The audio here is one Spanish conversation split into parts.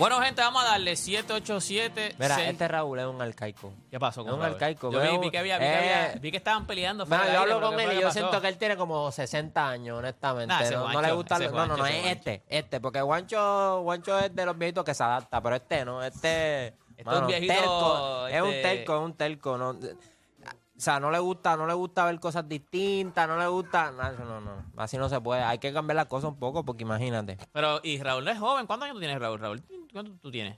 Bueno, gente, vamos a darle 787. Mira, seis- este Raúl es un arcaico. ¿Qué pasó es con un Raúl? arcaico, Yo vi, veo- vi que había, vi, que eh, había- vi que estaban peleando. Fuera yo del aire, hablo pero con ¿qué él fue y yo siento que él tiene como 60 años, honestamente. Nah, ese no, no Juancho, le gusta. ese no, no, no, Juancho, es ese este. Este, porque Guancho, Guancho es de los viejitos que se adapta, pero este no. Este. Este es un viejito, terco, Es un este- terco, es un terco. No, o sea, no le gusta, no le gusta ver cosas distintas, no le gusta. No, no, no. Así no se puede. Hay que cambiar las cosas un poco, porque imagínate. Pero, y Raúl es joven. ¿Cuántos años tú tienes, Raúl? Raúl, ¿cuánto tú tienes?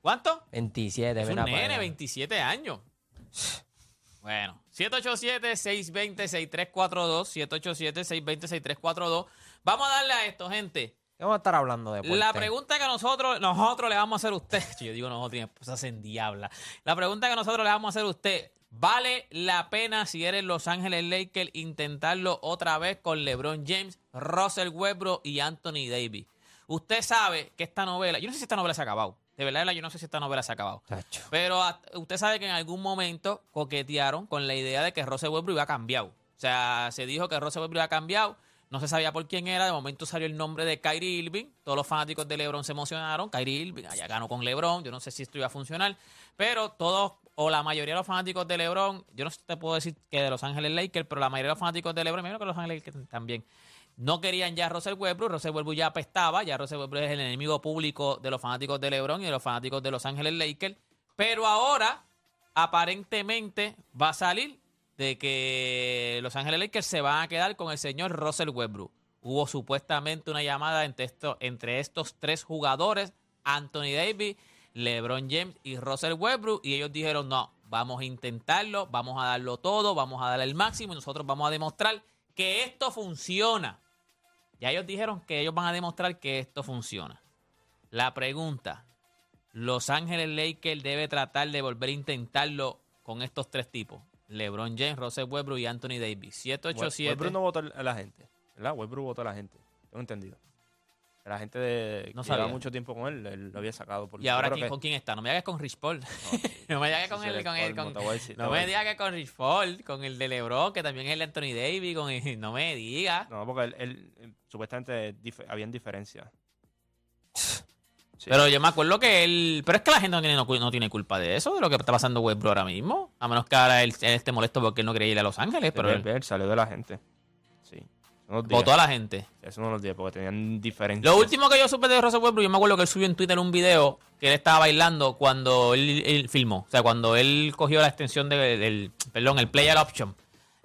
¿Cuánto? 27, Es un para nene, allá. 27 años. Bueno, 787-620-6342. 787-620-6342. Vamos a darle a esto, gente. ¿Qué vamos a estar hablando de La pregunta que nosotros, nosotros le vamos a hacer a usted, yo digo nosotros y mi esposa se endiabla. La pregunta que nosotros le vamos a hacer a usted, ¿vale la pena si eres Los Ángeles Lakers intentarlo otra vez con LeBron James, Russell Westbrook y Anthony Davis? Usted sabe que esta novela, yo no sé si esta novela se ha acabado, de verdad, yo no sé si esta novela se ha acabado. Tacho. Pero usted sabe que en algún momento coquetearon con la idea de que Russell Westbrook iba a cambiar. O sea, se dijo que Russell Westbrook iba a cambiar. No se sabía por quién era. De momento salió el nombre de Kyrie Irving. Todos los fanáticos de LeBron se emocionaron. Kyrie Irving, allá ganó con LeBron. Yo no sé si esto iba a funcionar. Pero todos, o la mayoría de los fanáticos de LeBron, yo no te puedo decir que de Los Ángeles Lakers, pero la mayoría de los fanáticos de LeBron, menos que Los Ángeles Lakers también, no querían ya a Russell Westbrook. Russell Westbrook ya apestaba. Ya Russell Westbrook es el enemigo público de los fanáticos de LeBron y de los fanáticos de Los Ángeles Lakers. Pero ahora, aparentemente, va a salir de que Los Ángeles Lakers se van a quedar con el señor Russell Westbrook. Hubo supuestamente una llamada entre, entre estos tres jugadores, Anthony Davis, LeBron James y Russell Westbrook, y ellos dijeron, no, vamos a intentarlo, vamos a darlo todo, vamos a dar el máximo y nosotros vamos a demostrar que esto funciona. Ya ellos dijeron que ellos van a demostrar que esto funciona. La pregunta, Los Ángeles Lakers debe tratar de volver a intentarlo con estos tres tipos. LeBron James, Russell Westbrook y Anthony Davis. 787. Westbrook no votó a la gente, ¿verdad? Westbrook votó a la gente, tengo entendido. La gente de, No que llevaba mucho tiempo con él, él lo había sacado. Por, ¿Y ahora quién- que- con quién está? No me digas con Rich Paul. No, no me digas con él, con él, con... decir, No me digas que con Rich Paul, con el de LeBron, que también es el Anthony Davis, con el- no me digas. No, porque él, él, supuestamente dif- habían diferencias. Sí. Pero yo me acuerdo que él. Pero es que la gente no tiene, no, tiene culpa de eso, de lo que está pasando Westbrook ahora mismo. A menos que ahora él, él esté molesto porque él no quería ir a Los Ángeles, pero Pero él él, salió de la gente. Sí. Votó a la gente. Eso no los días porque tenían diferencias. Lo último que yo supe de Russell Westbrook, yo me acuerdo que él subió en Twitter un video que él estaba bailando cuando él, él filmó. O sea, cuando él cogió la extensión de- del. Perdón, el player option.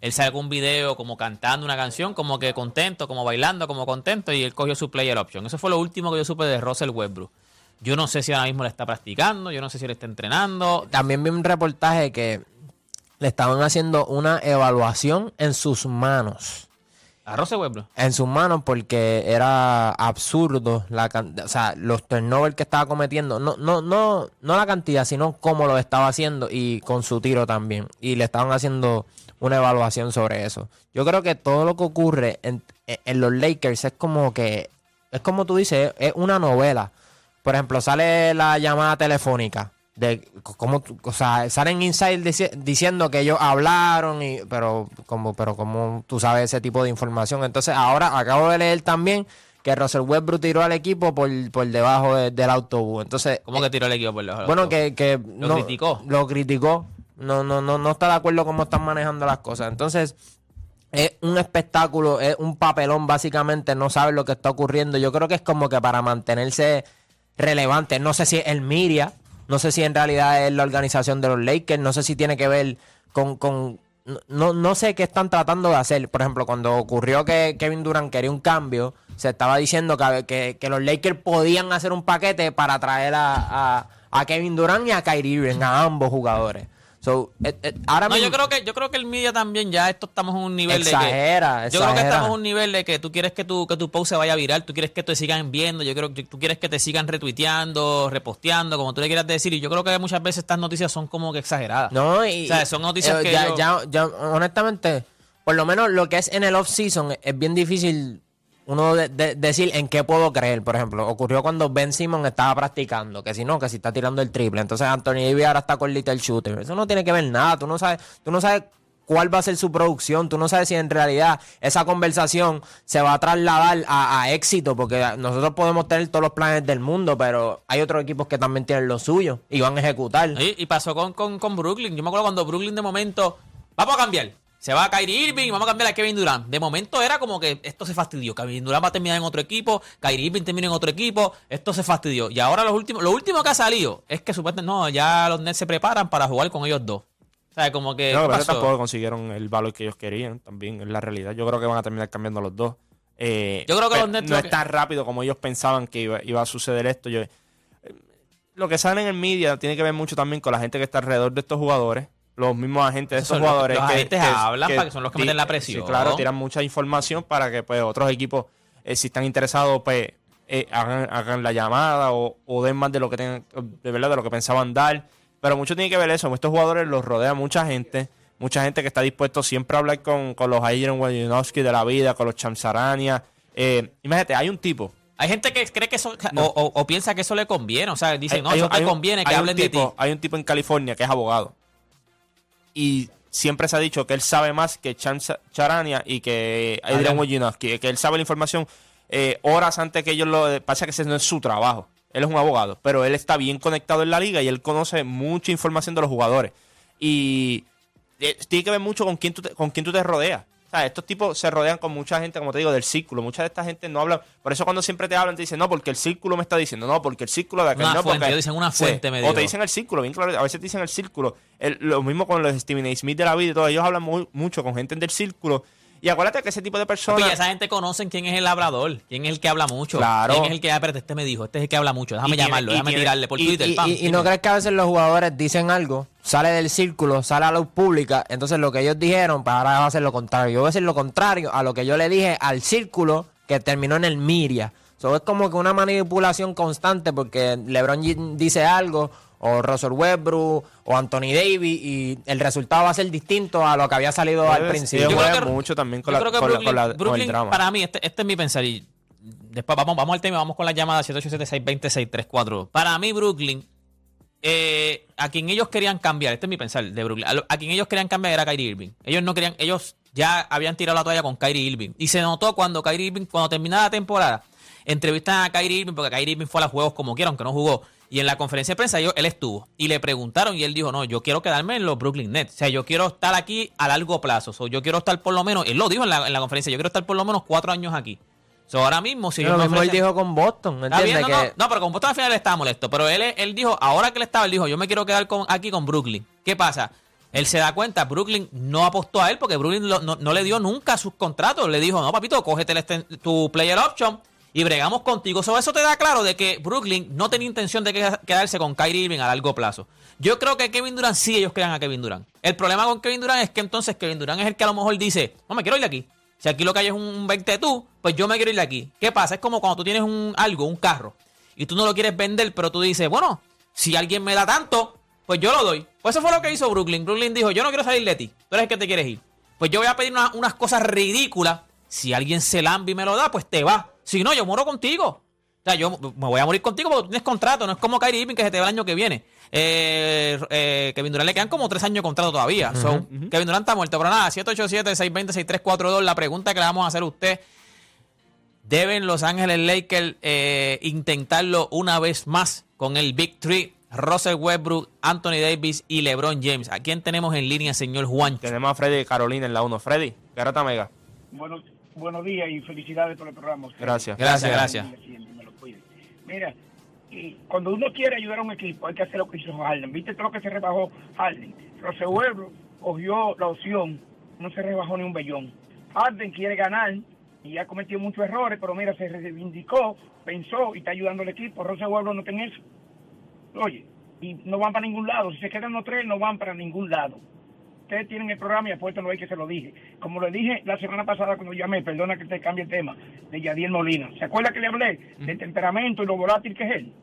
Él sacó un video como cantando una canción, como que contento, como bailando, como contento, y él cogió su player option. Eso fue lo último que yo supe de Russell Westbrook. Yo no sé si ahora mismo le está practicando, yo no sé si le está entrenando. También vi un reportaje que le estaban haciendo una evaluación en sus manos. A Russell Westbrook. En sus manos porque era absurdo la o sea, los turnovers que estaba cometiendo. No, no, no, no la cantidad, sino cómo lo estaba haciendo y con su tiro también. Y le estaban haciendo una evaluación sobre eso. Yo creo que todo lo que ocurre en, en los Lakers es como que, es como tú dices, es una novela. Por ejemplo, sale la llamada telefónica. De cómo, tú- o sea, salen inside dici- diciendo que ellos hablaron, y, pero como, pero como tú sabes ese tipo de información. Entonces, ahora acabo de leer también que Russell Westbrook tiró al equipo por, por debajo de- del autobús. Entonces, ¿Cómo que tiró el equipo por los bueno, que, que Lo criticó. Lo criticó. No, no, no, no está de acuerdo cómo están manejando las cosas. Entonces, es un espectáculo, es un papelón, básicamente, no sabe lo que está ocurriendo. Yo creo que es como que para mantenerse relevante. No sé si es el Miria, no sé si en realidad es la organización de los Lakers, no sé si tiene que ver con. con no, no sé qué están tratando de hacer. Por ejemplo, cuando ocurrió que Kevin Durant quería un cambio, se estaba diciendo que, que, los Lakers podían hacer un paquete para traer a, a, a Kevin Durant y a Kyrie Irving, a ambos jugadores. So, eh, eh, ahora No, yo creo que yo creo que el media también ya esto estamos en un nivel de Exagera, que yo creo que estamos en un nivel de que tú quieres que tu que tu post se vaya viral, tú quieres que te sigan viendo, yo creo que tú quieres que te sigan retuiteando, reposteando, como tú le quieras decir y yo creo que muchas veces estas noticias son como que exageradas. No, y, O sea, son noticias eh, que ya, yo- ya, ya, honestamente, por lo menos lo que es en el off-season es- es bien difícil uno de- de- decir en qué puedo creer. Por ejemplo, ocurrió cuando Ben Simon estaba practicando, que si no, que si está tirando el triple. Entonces Anthony Davis ahora está con Little Shooter. Eso no tiene que ver nada. Tú no sabes, tú no sabes cuál va a ser su producción. Tú no sabes si en realidad esa conversación se va a trasladar a, éxito, porque nosotros podemos tener todos los planes del mundo, pero hay otros equipos que también tienen lo suyo y van a ejecutar. Y, y pasó con, con, con Brooklyn. Yo me acuerdo cuando Brooklyn de momento, vamos a cambiar. Se va a Kyrie Irving vamos a cambiar a Kevin Durant. De momento era como que esto se fastidió. Kevin Durant va a terminar en otro equipo, Kyrie Irving termina en otro equipo, esto se fastidió. Y ahora los últimos, lo último que ha salido es que supuestamente no, ya los Nets se preparan para jugar con ellos dos. O sea, como que. No, ¿qué pero tampoco consiguieron el valor que ellos querían, también es la realidad. Yo creo que van a terminar cambiando los dos. Eh, Yo creo que los Nets no es tan rápido como ellos pensaban que iba, iba a suceder esto. Yo, eh, lo que sale en el media tiene que ver mucho también con la gente que está alrededor de estos jugadores, los mismos agentes de Eso estos es lo que jugadores. los agentes hablan para que son los que meten la sí, presión. claro, tiran mucha información para que pues otros equipos, eh, si están interesados, pues eh, hagan, hagan la llamada o, o den más de lo que tengan, de verdad, de lo que pensaban dar. Pero mucho tiene que ver eso. Estos jugadores los rodea mucha gente. Mucha gente que está dispuesto siempre a hablar con, con los Adrian Wojnarowski de la vida, con los Chamsarania. Eh, imagínate, hay un tipo. Hay gente que cree que eso, No. o, o- o piensa que eso le conviene. O sea, dice, hay- no, eso te hay un- conviene que hablen de ti. Hay un tipo en California que es abogado. Y siempre se ha dicho que él sabe más que Chams Charania y que Adrian Adrian. Wojnarowski, que él sabe la información eh, horas antes que ellos lo... Pasa que ese no es su trabajo. Él es un abogado, pero él está bien conectado en la liga y él conoce mucha información de los jugadores. Y eh, tiene que ver mucho con quién tú te, con quién tú te rodeas. Sea, estos tipos se rodean con mucha gente, como te digo, del círculo. Mucha de esta gente no habla. Por eso cuando siempre te hablan, te dicen, no, porque el círculo me está diciendo, no, porque el círculo de aquel, Una no, fuente, porque... dicen una Sí, fuente, O te dicen el círculo, bien claro. A veces te dicen el círculo. El- lo mismo con los Steven A. Smith de la vida y todo. Ellos hablan muy- mucho con gente del círculo. Y acuérdate que ese tipo de personas... Oye, esa gente conocen quién es el labrador, quién es el que habla mucho. Claro. Quién es el que, ah, espérate, este me dijo, este es el que habla mucho. Déjame tiene- llamarlo, déjame tiene- tirarle por Y, Twitter. y- pam, y- y no crees que a veces los jugadores dicen algo, sale del círculo, sale a la luz pública, entonces lo que ellos dijeron, pues ahora va a ser lo contrario. Yo voy a hacer lo contrario a lo que yo le dije al círculo que terminó en el Miria. So, es como que una manipulación constante porque LeBron dice algo, o Russell Westbrook, o Anthony Davis, y el resultado va a ser distinto a lo que había salido al principio. Yo creo que- mucho también con, Yo la, creo que con la- con la- con el Brooklyn, drama. para mí, este, este es mi pensar. Y después vamos, vamos al tema, vamos con la llamada 787-620-634. Para mí, Brooklyn, eh, a quien ellos querían cambiar, este es mi pensar de Brooklyn, a, lo- a quien ellos querían cambiar era Kyrie Irving. Ellos no querían, ellos ya habían tirado la toalla con Kyrie Irving. Y se notó cuando Kyrie Irving, cuando terminaba la temporada, entrevistan a Kyrie Irving, porque Kyrie Irving fue a los juegos como quiera, aunque no jugó. Y en la conferencia de prensa él estuvo. Y le preguntaron y él dijo, no, yo quiero quedarme en los Brooklyn Nets. O sea, yo quiero estar aquí a largo plazo. So, yo quiero estar por lo menos, él lo dijo en la, en la conferencia, yo quiero estar por lo menos cuatro años aquí. So, ahora mismo, si Lo ellos me mismo él dijo con Boston, bien, ¿entiendes? no, que no, no, pero con Boston al final estaba molesto. Pero él, él dijo, ahora que él estaba, él dijo, yo me quiero quedar con, aquí con Brooklyn. ¿Qué pasa? Él se da cuenta, Brooklyn no apostó a él porque Brooklyn lo- no, no le dio nunca sus contratos. Le dijo, no, papito, cógete el esten- tu player option y bregamos contigo. So, eso te da claro de que Brooklyn no tenía intención de que- quedarse con Kyrie Irving a largo plazo. Yo creo que Kevin Durant sí ellos crean a Kevin Durant. El problema con Kevin Durant es que entonces Kevin Durant es el que a lo mejor dice, no me quiero ir de aquí. Si aquí lo que hay es un 20 tú, pues yo me quiero ir de aquí. ¿Qué pasa? Es como cuando tú tienes un algo, un carro, y tú no lo quieres vender, pero tú dices, bueno, si alguien me da tanto, pues yo lo doy. Pues eso fue lo que hizo Brooklyn. Brooklyn dijo, yo no quiero salir de ti, tú eres el que te quieres ir. Pues yo voy a pedir una- unas cosas ridículas. Si alguien se lambie y me lo da, pues te va. Si no, yo muero contigo. O sea, yo me voy a morir contigo porque tú tienes contrato. No es como Kyrie Irving que se te va el año que viene. Eh, eh, Kevin Durant le quedan como tres años de contrato todavía. So, Kevin Durant está muerto. Pero nada, 787-620-6342. La pregunta que le vamos a hacer a usted. ¿Deben Los Ángeles Lakers eh, intentarlo una vez más con el Big Three? Russell Westbrook, Anthony Davis y LeBron James. ¿A quién tenemos en línea, señor Juan? Tenemos a Freddy Carolina en la 1. Freddy, Garata Mega. Buenos, buenos días y felicidades por el programa. Usted. Gracias. Gracias, gracias. Siempre me lo cuide. Mira, y cuando uno quiere ayudar a un equipo, hay que hacer lo que hizo Harden. ¿Viste todo lo que se rebajó Harden? Rose Huebro cogió la opción, no se rebajó ni un bellón. Harden quiere ganar y ha cometido muchos errores, pero mira, se reivindicó, pensó y está ayudando al equipo. Rose Huebro no tiene eso. Oye, y no van para ningún lado. Si se quedan los tres, no van para ningún lado ustedes tienen el programa y apuesto no hay que se lo dije. Como le dije la semana pasada cuando llamé, perdona que te cambie el tema, de Yadiel Molina. ¿Se acuerda que le hablé del temperamento y lo volátil que es él?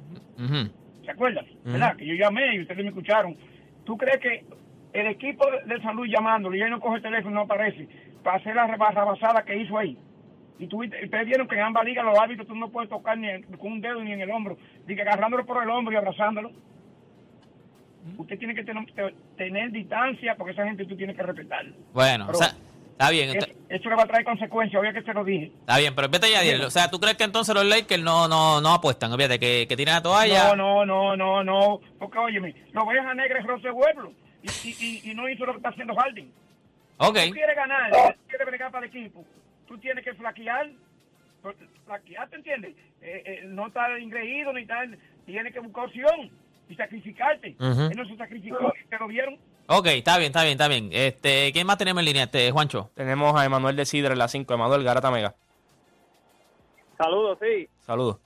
¿Se acuerdan? ¿Verdad? Que yo llamé y ustedes me escucharon. ¿Tú crees que el equipo de, Luis llamándolo y él no coge el teléfono y no aparece para hacer la rebasada que hizo ahí? Y tú, ustedes vieron que en ambas ligas los árbitros tú no puedes tocar ni con un dedo ni en el hombro, ni que agarrándolo por el hombro y abrazándolo. Usted tiene que tener, tener distancia porque esa gente tú tienes que respetar. Bueno, Pero- o sea, está bien. Eso, ent- eso le va a traer consecuencias, obvio que se lo dije. Está bien, pero vete ya. O sea, ¿tú crees que entonces los Lakers no, no, no apuestan? Fíjate, que, que tiran la toalla. No, no, no, no, no. Porque, óyeme, lo a negra es Rose Pueblo y, y, y, y no hizo lo que está haciendo Harding. Ok. Tú quieres ganar, tú quieres bregar para el equipo, tú tienes que flaquear, flaquear, ¿te entiendes? Eh, eh, no estar ingreído ni tal, tienes que buscar opción y sacrificarte. Ujú. Él no se sacrificó, te lo vieron. Ok, está bien, está bien, está bien. Este, ¿Quién más tenemos en línea, este, Juancho? Tenemos a Emanuel de Sidra en la 5. Emanuel Garata Mega. Saludos, sí. Saludos.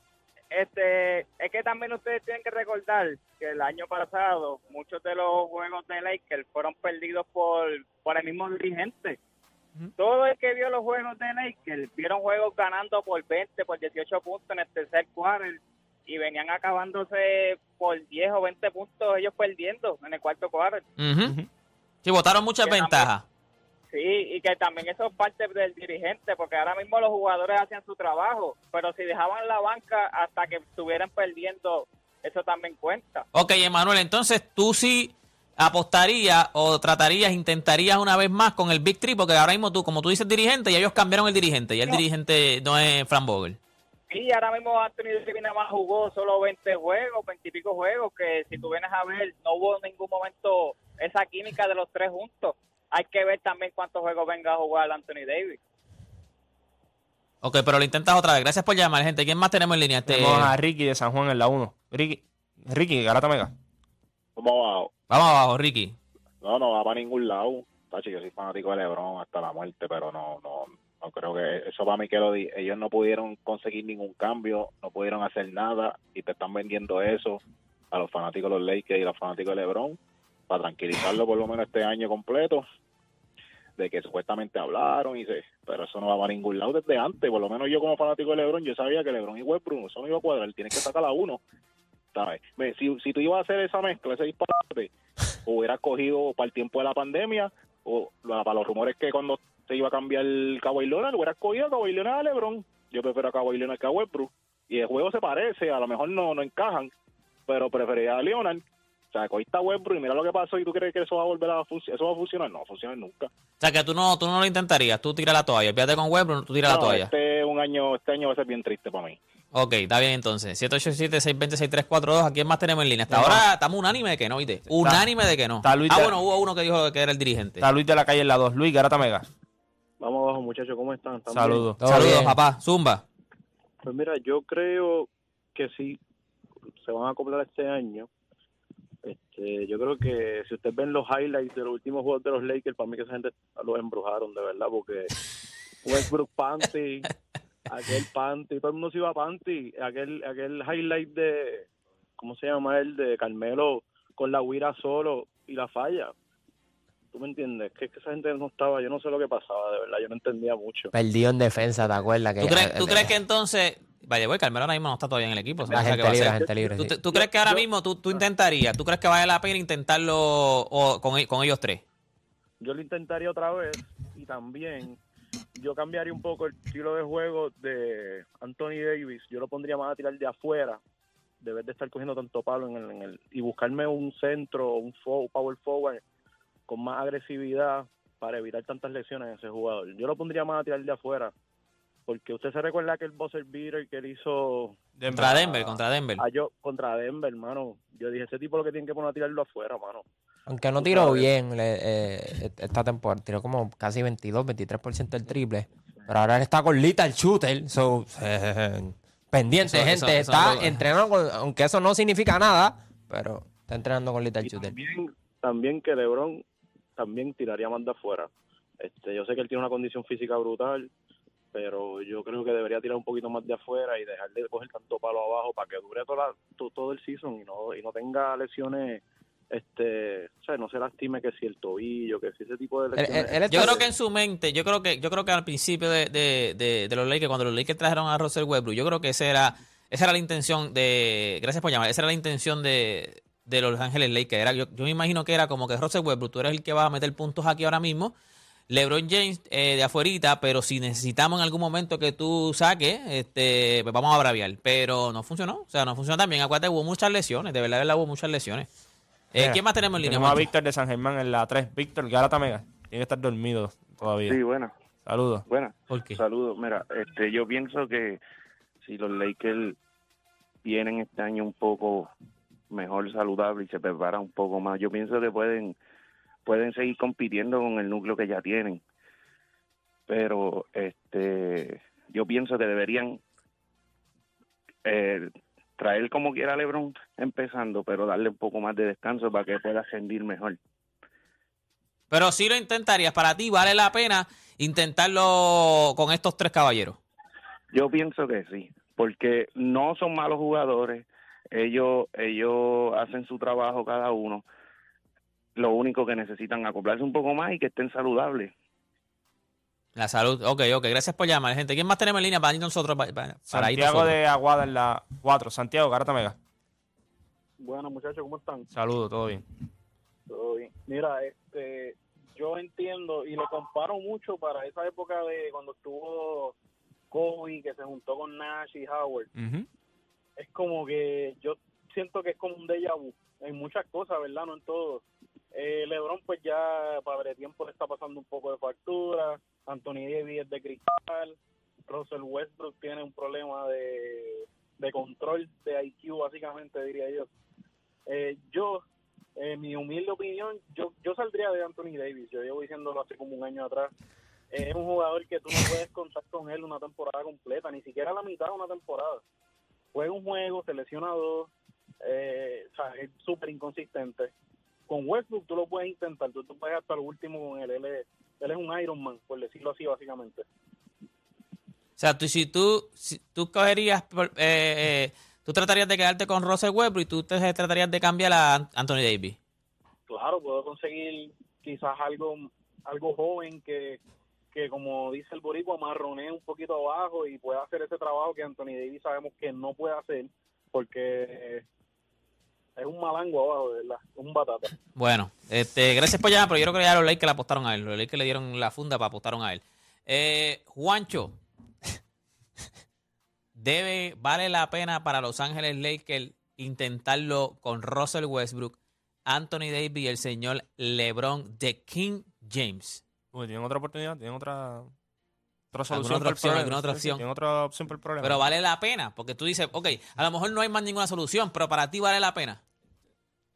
Este, es que también ustedes tienen que recordar que el año pasado muchos de los juegos de Lakers fueron perdidos por, por el mismo dirigente. Todo el que vio los juegos de Lakers vieron juegos ganando por 20, por 18 puntos en el tercer quarter y venían acabándose por 10 o 20 puntos ellos perdiendo en el cuarto quarter. Ujú. Sí, votaron muchas Que también- ventajas. Sí, y que también eso es parte del dirigente, porque ahora mismo los jugadores hacían su trabajo, pero si dejaban la banca hasta que estuvieran perdiendo, eso también cuenta. Ok, Emanuel, entonces tú sí apostarías o tratarías, intentarías una vez más con el Big Three, porque ahora mismo tú, como tú dices dirigente, y ellos cambiaron el dirigente, y el dirigente no es Fran Vogel. Y ahora mismo Anthony Davis nada más jugó solo 20 juegos, 20 y pico juegos, que si tú vienes a ver, no hubo en ningún momento esa química de los tres juntos. Hay que ver también cuántos juegos venga a jugar Anthony Davis. Ok, pero lo intentas otra vez. Gracias por llamar, gente. ¿Quién más tenemos en línea? Este, Tenemos a Ricky de San Juan en la 1. Ricky, Ricky Garata Mega. ¿Cómo abajo? Vamos abajo, Ricky. No, no va para ningún lado. Tacho, yo soy fanático de LeBron hasta la muerte, pero no, no, no creo que eso para mí que lo di. Ellos no pudieron conseguir ningún cambio, no pudieron hacer nada y te están vendiendo eso a los fanáticos de los Lakers y a los fanáticos de LeBron para tranquilizarlo por lo menos este año completo de que supuestamente hablaron y se, pero eso no va para ningún lado desde antes. Por lo menos yo como fanático de LeBron, yo sabía que LeBron y Westbrook eso no iba a cuadrar, tienen que sacar a uno. ¿sabes? Si, si tú ibas a hacer esa mezcla, ese disparate, hubieras cogido para el tiempo de la pandemia o para los rumores que cuando se iba a cambiar el Kawhi Leonard, hubieras cogido a Kawhi Leonard a LeBron. Yo prefiero a Kawhi Leonard que a Westbrook. Y el juego se parece, a lo mejor no, no encajan, pero preferiría a Leonard. O sea, cogiste a Westbrook y mira lo que pasó y tú crees que eso va a volver a funcionar. Eso va a funcionar. No va a funcionar nunca. O sea, que tú no, tú no lo intentarías. Tú tiras la toalla. Fíjate con Webber, tú tiras la toalla. este, un año, este año va a ser bien triste para mí. Ok, está bien entonces. 787-620-6342. ¿A quién más tenemos en línea? Hasta ahora estamos unánime de que no, ¿viste? Unánime de que no. está Luis ah, de- bueno, hubo uno que dijo que era el dirigente. Está Luis de la calle en la 2. Luis Garata Mega. Vamos abajo, muchachos, ¿cómo están? Saludos. Saludos, papá. Zumba. Pues mira, yo creo que sí se van a acoplar este año. Este, yo creo que si ustedes ven los highlights de los últimos juegos de los Lakers, para mí que esa gente los embrujaron de verdad, porque Westbrook Panty, aquel Panty, todo el mundo se iba a Panty, aquel, aquel highlight de, ¿cómo se llama él? De Carmelo con la huira solo y la falla. ¿Tú me entiendes? Que, es que esa gente no estaba, yo no sé lo que pasaba, de verdad, yo no entendía mucho. Perdido en defensa, ¿te acuerdas? Que, ¿Tú crees, tú eh, crees que entonces... Vaya, güey, Carmelo ahora mismo no está todavía en el equipo. La gente libre, gente libre, ¿Tú, sí. tú crees que ahora mismo tú, tú intentarías? ¿Tú crees que vale la pena intentarlo o con, con ellos tres? yo lo intentaría otra vez y también yo cambiaría un poco el estilo de juego de Anthony Davis. Yo lo pondría más a tirar de afuera, de vez de estar cogiendo tanto palo en el, en el- y buscarme un centro, un fo- power forward con más agresividad para evitar tantas lesiones en ese jugador. Yo lo pondría más a tirar de afuera. Porque usted se recuerda que el buzzer beater que él hizo Contra Denver, contra Denver. a yo contra Denver, hermano. Yo dije, ese tipo lo que tiene que poner a tirarlo afuera, mano. Aunque no tiró bien le- eh, esta temporada, tiró como casi 22, 23% del triple. Pero ahora él está con Little Shooter. So, eh, pendiente, Eso- gente. eso- eso está entrenando, con- aunque eso no significa nada, pero está entrenando con Little Y Shooter. también, también que LeBron también tiraría más de afuera. Este, yo sé que él tiene una condición física brutal, pero yo creo que debería tirar un poquito más de afuera y dejar de coger tanto palo abajo para que dure toda la- to- todo el season y no y no tenga lesiones este, o sea, no se lastime que si el tobillo, que si ese tipo de lesiones. él- él Yo creo que en su mente, yo creo que, yo creo que al principio de, de, de, de los Lakers, cuando los Lakers trajeron a Russell Westbrook, yo creo que esa era, esa era la intención de, gracias por llamar, esa era la intención de, de los Ángeles Lakers. Era, yo, yo me imagino que era como que Russell Westbrook, tú eres el que va a meter puntos aquí ahora mismo. LeBron James eh, de afuerita, pero si necesitamos en algún momento que tú saques, este, pues vamos a braviar. Pero no funcionó, o sea, no funcionó también. Acuérdate, hubo muchas lesiones, de verdad, de verdad hubo muchas lesiones. Eh, Mira, ¿Quién más tenemos en línea? Tenemos a? Víctor de San Germán en la 3. Víctor, Garata Mega. Tiene que estar dormido todavía. Sí, buena, Saludos. buena. ¿Por qué? Saludos. Mira, este, yo pienso que si los Lakers vienen este año un poco mejor saludable y se preparan un poco más, yo pienso que pueden pueden seguir compitiendo con el núcleo que ya tienen. Pero este, yo pienso que deberían eh, traer como quiera a LeBron empezando, pero darle un poco más de descanso para que pueda rendir mejor. Pero si lo intentarías, para ti vale la pena intentarlo con estos tres caballeros. Yo pienso que sí, porque no son malos jugadores, ellos ellos hacen su trabajo cada uno. Lo único que necesitan es acoplarse un poco más y que estén saludables. La salud. Ok, ok. Gracias por llamar, gente. ¿Quién más tenemos en línea para ir nosotros? Para, para- para ir Santiago nosotros? de Aguada en la 4. Santiago, Garata Mega. Bueno, muchachos, ¿cómo están? Saludos, todo bien. Todo bien. Mira, este, yo entiendo y lo comparo mucho para esa época de cuando estuvo Kobe, que se juntó con Nash y Howard. Ujú. Es como que yo siento que es como un déjà vu en muchas cosas, ¿verdad? No en todo. Eh, LeBron, pues ya para tiempo le está pasando un poco de factura. Anthony Davis es de cristal. Russell Westbrook tiene un problema de, de control de IQ, básicamente, diría yo. Eh, yo, en mi humilde opinión, yo, yo saldría de Anthony Davis. Yo llevo diciéndolo hace como un año atrás. Eh, es un jugador que tú no puedes contar con él una temporada completa, ni siquiera la mitad de una temporada. Juega un juego, se lesiona dos, eh, o sea, es súper inconsistente. Con Westbrook tú lo puedes intentar, tú, tú puedes hasta el último con él. Él es, él es un Iron Man, por decirlo así, básicamente. O sea, tú, si tú, si tú cogerías, eh, eh, tú tratarías de quedarte con Russell Westbrook y tú te tratarías de cambiar a An- Anthony Davis. claro, puedo conseguir quizás algo algo joven que, que como dice el boricua, marronee un poquito abajo y pueda hacer ese trabajo que Anthony Davis sabemos que no puede hacer porque es un malango abajo, de verdad, un batata. Bueno, este, gracias por llamar, pero yo creo que ya los Lakers le apostaron a él. Los Lakers le dieron la funda para apostaron a él. Eh, Juancho, debe, vale la pena para Los Ángeles Lakers intentarlo con Russell Westbrook, Anthony Davis y el señor LeBron de King James. Uy, ¿Tienen otra oportunidad? ¿Tienen otra, otra solución? ¿Alguna otra opción? problema? ¿Alguna otra sí, opción? ¿Tienen otra opción para el problema? Pero vale la pena, porque tú dices, ok, a lo mejor no hay más ninguna solución, pero para ti vale la pena.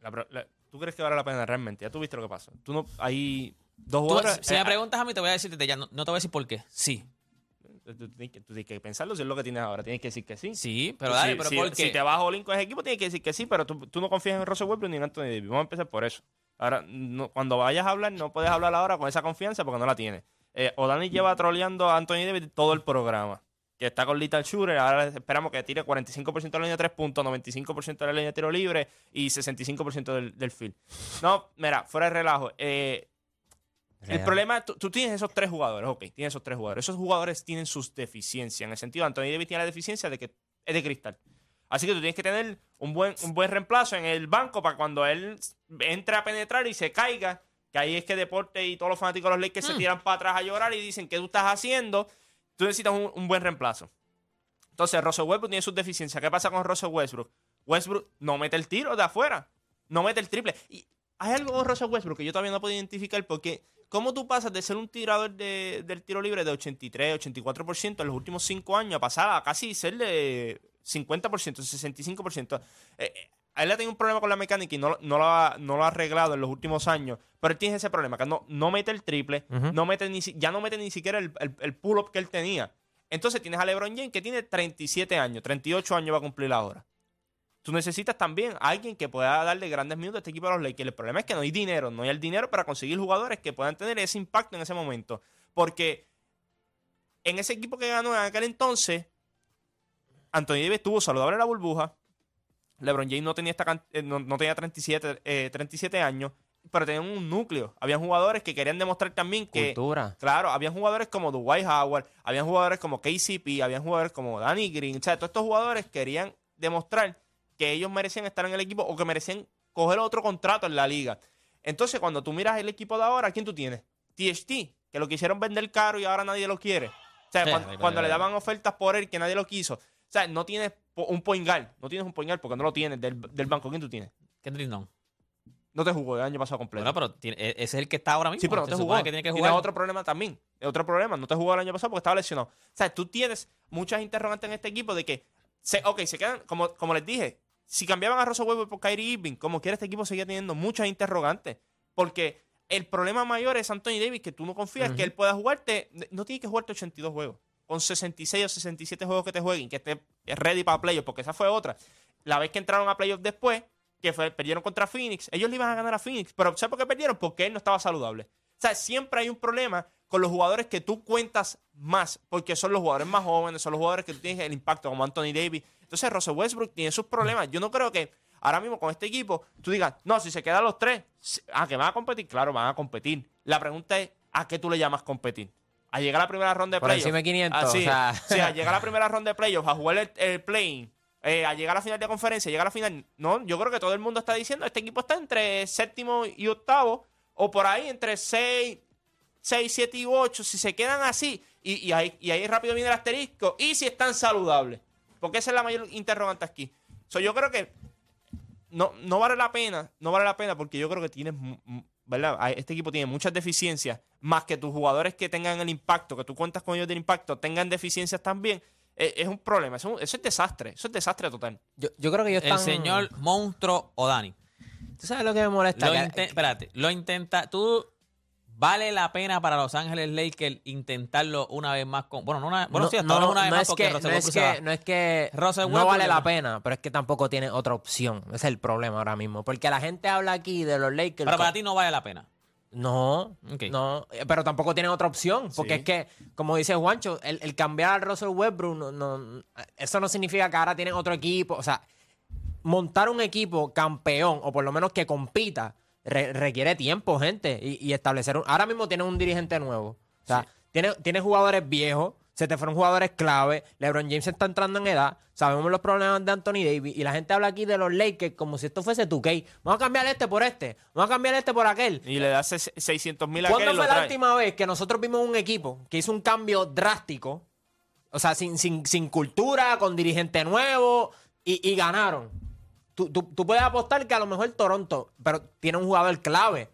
La pro- la- ¿Tú crees que vale la pena realmente? Ya tú viste lo que pasa. Tú no, hay dos Tú- jugadores. si eh, me preguntas a mí, te voy a decir, ya, no, no te voy a decir por qué. Sí, tú, tienes que, tú tienes que pensarlo si es lo que tienes ahora. Tienes que decir que sí. sí, pero dale, si, pero si- ¿por qué? si te vas all con ese equipo, tienes que decir que sí, pero tú, tú no confías en Russell Westbrook ni en Anthony Davis. Vamos a empezar por eso. Ahora, no- cuando vayas a hablar, no puedes hablar ahora con esa confianza porque no la tienes. Eh, O'Dani lleva troleando a Anthony Davis todo el programa. Que está con Little Shooter. Ahora esperamos que tire 45% de la línea de 3 puntos, 95% de la línea de tiro libre y 65% del, del field. No, mira, fuera de relajo. Eh, el problema es, tú, tú tienes esos tres jugadores, ok, tienes esos tres jugadores. Esos jugadores tienen sus deficiencias. En el sentido, Anthony Davis tiene la deficiencia de que es de cristal. Así que tú tienes que tener un buen, un buen reemplazo en el banco para cuando él entre a penetrar y se caiga. Que ahí es que Deporte y todos los fanáticos de los Lakers se Mm. tiran para atrás a llorar y dicen, ¿qué tú estás haciendo? Tú necesitas un, un buen reemplazo. Entonces, Russell Westbrook tiene sus deficiencias. ¿Qué pasa con Russell Westbrook? Westbrook no mete el tiro de afuera. No mete el triple. Y hay algo con Russell Westbrook que yo todavía no puedo identificar porque ¿cómo tú pasas de ser un tirador de- del tiro libre de 83, 84% en los últimos 5 años a pasar a casi ser de 50%, 65%? Eh, eh, a él ha tenido un problema con la mecánica y no, lo- no, lo ha, no lo ha arreglado en los últimos años. Pero él tiene ese problema, que no, no mete el triple, no mete ni, ya no mete ni siquiera el, el- el pull-up que él tenía. Entonces tienes a LeBron James que tiene 37 años, 38 años va a cumplir ahora. Tú necesitas también a alguien que pueda darle grandes minutos a este equipo de los Lakers. El problema es que no hay dinero, no hay el dinero para conseguir jugadores que puedan tener ese impacto en ese momento. Porque en ese equipo que ganó en aquel entonces, Anthony Davis estuvo saludable en la burbuja. LeBron James no tenía, esta eh, no, no tenía 37, eh, 37 años, pero tenían un núcleo. Habían jugadores que querían demostrar también que, Cultura. Claro, habían jugadores como Dwight Howard, habían jugadores como KCP, habían jugadores como Danny Green. O sea, todos estos jugadores querían demostrar que ellos merecían estar en el equipo o que merecían coger otro contrato en la liga. Entonces, cuando tú miras el equipo de ahora, ¿quién tú tienes? THT, que lo quisieron vender caro y ahora nadie lo quiere. O sea, Sí, cuando, le daban ofertas por él que nadie lo quiso. O sea, no tienes un point guard. No tienes un point guard porque no lo tienes del, del banco. ¿Quién tú tienes? Kendrick Nunn. No te jugó el año pasado completo. Bueno, pero tiene- e- ese es el que está ahora mismo. Sí, pero no te jugó. que tiene que jugar. otro problema también. Es Otro problema. No te jugó el año pasado porque estaba lesionado. O sea, tú tienes muchas interrogantes en este equipo de que, se, ok, se quedan, como, como les dije, si cambiaban a Russell Westbrook por Kyrie Irving, como quiera este equipo seguía teniendo muchas interrogantes. Porque el problema mayor es Anthony Davis, que tú no confías que él pueda jugarte, no tiene que jugarte 82 juegos. Con 66 o 67 juegos que te jueguen, que esté ready para playoffs, porque esa fue otra. La vez que entraron a playoffs después, que perdieron contra Phoenix, ellos le iban a ganar a Phoenix. Pero ¿sabes por qué perdieron? Porque él no estaba saludable. O sea, siempre hay un problema con los jugadores que tú cuentas más, porque son los jugadores más jóvenes, son los jugadores que tú tienes el impacto, como Anthony Davis. Entonces, Russell Westbrook tiene sus problemas. Yo no creo que ahora mismo con este equipo tú digas, no, si se quedan los tres, ¿a que van a competir? Claro, van a competir. La pregunta es, ¿a qué tú le llamas competir? ¿A llegar a la primera ronda de Por playoffs? encima de 500, Ah, o sea. sí, a llegar a la primera ronda de playoffs, a jugar el, el play-in, eh, a llegar a la final de conferencia, llegar a la final. No, yo creo que todo el mundo está diciendo, este equipo está entre séptimo y octavo, o por ahí entre seis, 6, 7 y 8, si se quedan así, y, y ahí, y ahí rápido viene el asterisco, y si están saludables. Porque esa es la mayor interrogante aquí. So, yo creo que no, no vale la pena, no vale la pena porque yo creo que tienes, ¿verdad? Este equipo tiene muchas deficiencias, más que tus jugadores que tengan el impacto, que tú cuentas con ellos del impacto, tengan deficiencias también. eh, Es, un problema, eso, es un- eso es desastre, eso es desastre total. Yo, yo creo que ellos El están... señor Monstruo Odani. ¿Tú sabes lo que me molesta? Lo Que- inte- espérate, lo intenta. Tú. ¿Vale la pena para Los Ángeles Lakers intentarlo una vez más con. Bueno, no una, bueno no, sí, hasta ahora no, una vez no más es porque que, Russell no, es que, no es que Russell no Westbrook vale le la pena, pero es que tampoco tiene otra opción. Ese es el problema ahora mismo. Porque la gente habla aquí de los Lakers. Pero para ti no vale la pena. No, no, eh, pero tampoco tienen otra opción. Porque Sí. es que, como dice Juancho, el, el cambiar al Russell Westbrook, no, no- eso no significa que ahora tienen otro equipo. O sea, montar un equipo campeón, o por lo menos que compita, re- requiere tiempo, gente. Y, y establecer un. Ahora mismo tienes un dirigente nuevo. O sea, tienes tiene jugadores viejos. Se te fueron jugadores clave. LeBron James está entrando en edad. Sabemos los problemas de Anthony Davis. Y la gente habla aquí de los Lakers como si esto fuese 2K. Vamos a cambiar este por este. Vamos a cambiar este por aquel. Y le das 600 mil a ¿Cuándo aquel lo fue la última vez que nosotros vimos un equipo que hizo un cambio drástico? O sea, sin, sin, sin cultura, con dirigente nuevo y, y ganaron. Tú, tú- tú puedes apostar que a lo mejor Toronto, pero tiene un jugador clave.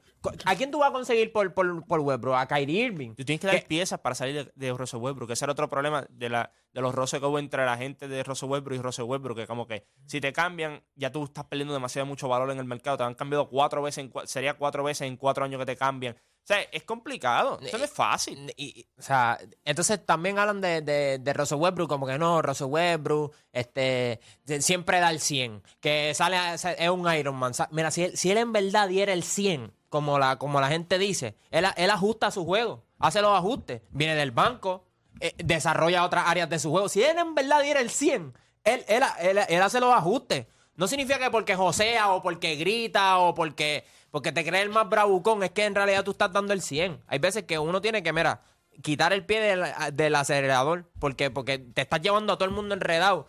¿A quién tú vas a conseguir por, por, por Westbrook? A Kyrie Irving. Tú tienes que dar piezas para salir de, de Russell Westbrook, que ese era otro problema de, la, de los roces que hubo entre la gente de Russell Westbrook y Russell Westbrook, que como que si te cambian, ya tú estás perdiendo demasiado mucho valor en el mercado. Te han cambiado cuatro veces, en, sería cuatro veces en cuatro años que te cambian. O sea, es complicado, eso no es fácil. Y- y- o sea, entonces también hablan de, de, de Russell Westbrook, como que no, Russell Westbrook este, de- siempre da el 100, que sale, es un Iron Man. Mira, si él, si él en verdad diera el 100, como la, como la gente dice, él, él ajusta su juego, hace los ajustes, viene del banco, eh, desarrolla otras áreas de su juego. Si él en verdad diera el 100, él, él, él, hace los ajustes. No significa que porque josea o porque grita o porque, porque te cree el más bravucón, es que en realidad tú estás dando el 100. Hay veces que uno tiene que, mira, quitar el pie del, del acelerador porque, porque te estás llevando a todo el mundo enredado.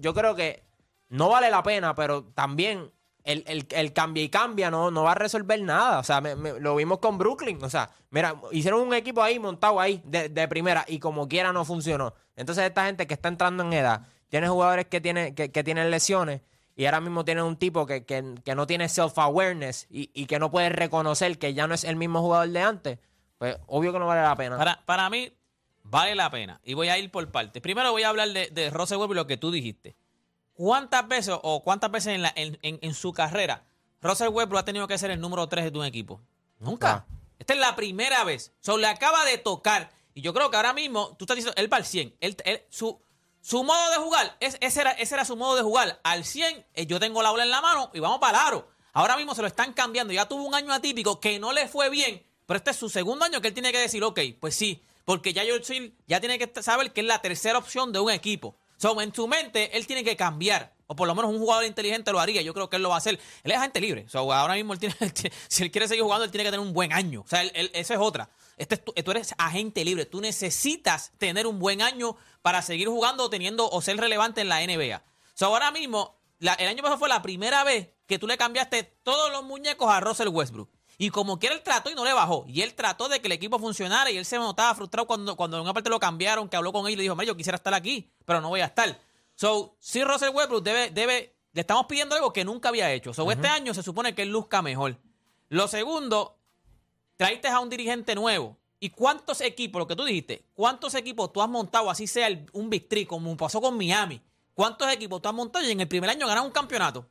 Yo creo que no vale la pena, pero también el, el, el cambia y cambia no, no va a resolver nada. O sea, me- lo vimos con Brooklyn. O sea, mira, hicieron un equipo ahí montado ahí de, de primera y como quiera no funcionó. Entonces esta gente que está entrando en edad, tiene jugadores que, tiene, que, que tienen lesiones y ahora mismo tienen un tipo que, que- que no tiene self-awareness y, y que no puede reconocer que ya no es el mismo jugador de antes, pues obvio que no vale la pena. Para, para mí, vale la pena. Y voy a ir por partes. Primero voy a hablar de, de Russell Westbrook y lo que tú dijiste. ¿Cuántas veces o cuántas veces en, la- en- en- en su carrera Russell Westbrook ha tenido que ser el número 3 de un equipo? Nunca. Esta es la primera vez. So, le acaba de tocar. Y yo creo que ahora mismo, tú estás diciendo, él va al 100. Él, él- su, su modo de jugar, es- ese, era, ese era su modo de jugar. Al 100, eh, yo tengo la bola en la mano y vamos para el aro. Ahora mismo se lo están cambiando. Ya tuvo un año atípico que no le fue bien. Pero este es su segundo año que él tiene que decir, ok, pues sí. Porque ya George Hill ya tiene que saber que es la tercera opción de un equipo. So, en su mente, él tiene que cambiar. O por lo menos un jugador inteligente lo haría. Yo creo que él lo va a hacer. Él es agente libre. So, ahora mismo, él tiene, si él quiere seguir jugando, él tiene que tener un buen año. O sea, él, esa es otra. Este es tú, eres agente libre. Tú necesitas tener un buen año para seguir jugando teniendo o ser relevante en la NBA. So, ahora mismo, el año pasado fue la primera vez que tú le cambiaste todos los muñecos a Russell Westbrook. Y como quiera él trató y no le bajó. Y él trató de que el equipo funcionara y él se notaba frustrado cuando, cuando en una parte lo cambiaron, que habló con él y le dijo, "Mira, yo quisiera estar aquí, pero no voy a estar. So, sí, Russell Westbrook debe, debe, le estamos pidiendo algo que nunca había hecho. So, este año se supone que él luzca mejor. Lo segundo, traiste a un dirigente nuevo. ¿Y cuántos equipos, lo que tú dijiste, cuántos equipos tú has montado, así sea el- un Big Three, como pasó con Miami? ¿Cuántos equipos tú has montado y en el primer año ganan un campeonato?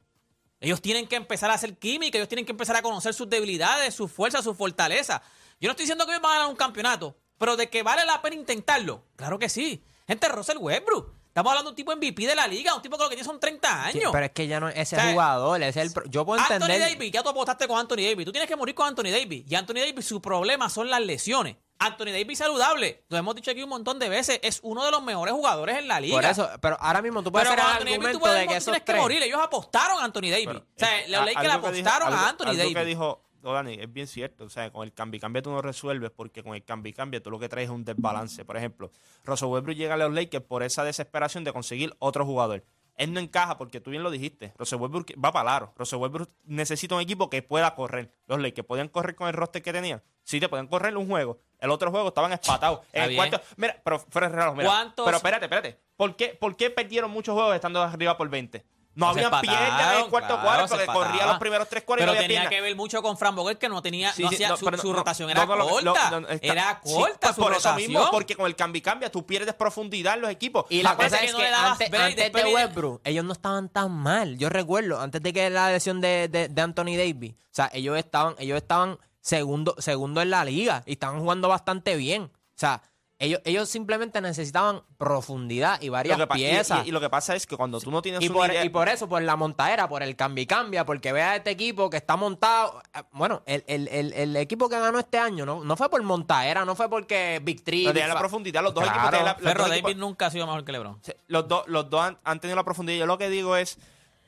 Ellos tienen que empezar a hacer química, ellos tienen que empezar a conocer sus debilidades, sus fuerzas, sus fortalezas. Yo no estoy diciendo que ellos van a ganar un campeonato, pero de que vale la pena intentarlo, claro que sí. Gente, Russell Westbrook, estamos hablando de un tipo MVP de la liga, un tipo que lo que tiene son 30 años. Sí, pero es que ya no es ese O sea, jugador, ese es el yo puedo Anthony entender Davis, ya tú apostaste con Anthony Davis. Tú tienes que morir con Anthony Davis. Y Anthony Davis, su problema son las lesiones. Anthony Davis saludable, lo hemos dicho aquí un montón de veces, es uno de los mejores jugadores en la liga. por eso, pero ahora mismo tú puedes Pero hacer el Davis argumento puedes- de que esos tienes que tres morir. Ellos apostaron a Anthony Davis. Pero, o sea, eh, los Lakers le algo que dijo- apostaron algo- a Anthony algo Davis. que dijo Dani es bien cierto. O sea, con el cambio y cambia tú no resuelves porque con el cambio y cambia tú lo que traes es un desbalance. Por ejemplo, Russell Westbrook llega a los Lakers por esa desesperación de conseguir otro jugador. Él no encaja porque tú bien lo dijiste. Russell Westbrook va para largo. Russell Westbrook necesita un equipo que pueda correr. Los Lakers podían correr con el roster que tenían. Sí, te pueden correr un juego. El otro juego estaban espatados. En el cuarto, mira, pero fuera de relajo, mira. ¿Cuántos- Pero espérate, espérate. ¿Por qué, ¿Por qué perdieron muchos juegos estando arriba por 20? No Se habían empataron, piernas en el cuarto claro, cuarto porque corría los primeros tres cuartos y Pero no había tenía que ver mucho con Fran Vogel, que no tenía, Sí, no sí, hacía- no, su, pero su no, rotación no, era no, lo- lo- corta. no, está- era sí, corta pues su por eso rotación. mismo, porque con el cambio y cambia tú pierdes profundidad en los equipos. Y la cosa que es no que le dabas antes, antes de Westbrook, ellos no estaban tan mal. Yo recuerdo, antes de que la lesión de, de, de Anthony Davis, o sea, ellos estaban, ellos estaban segundo, segundo en la liga y estaban jugando bastante bien. O sea, ellos, ellos simplemente necesitaban profundidad y varias Lo que pa- y- piezas. Y, y lo que pasa es que cuando tú no tienes Y una por, idea- y por eso, por la montadera, por el cambio y cambia, porque vea este equipo que está montado. eh, Bueno, el, el, el, el equipo que ganó este año no, no fue por montadera, no fue porque Big Three. no Big tenían la Fa- profundidad, los dos Claro. equipos tenían la- los Ferro dos Davis equipos- nunca ha sido mejor que LeBron. Los, dos los dos han, han tenido la profundidad. Yo lo que digo es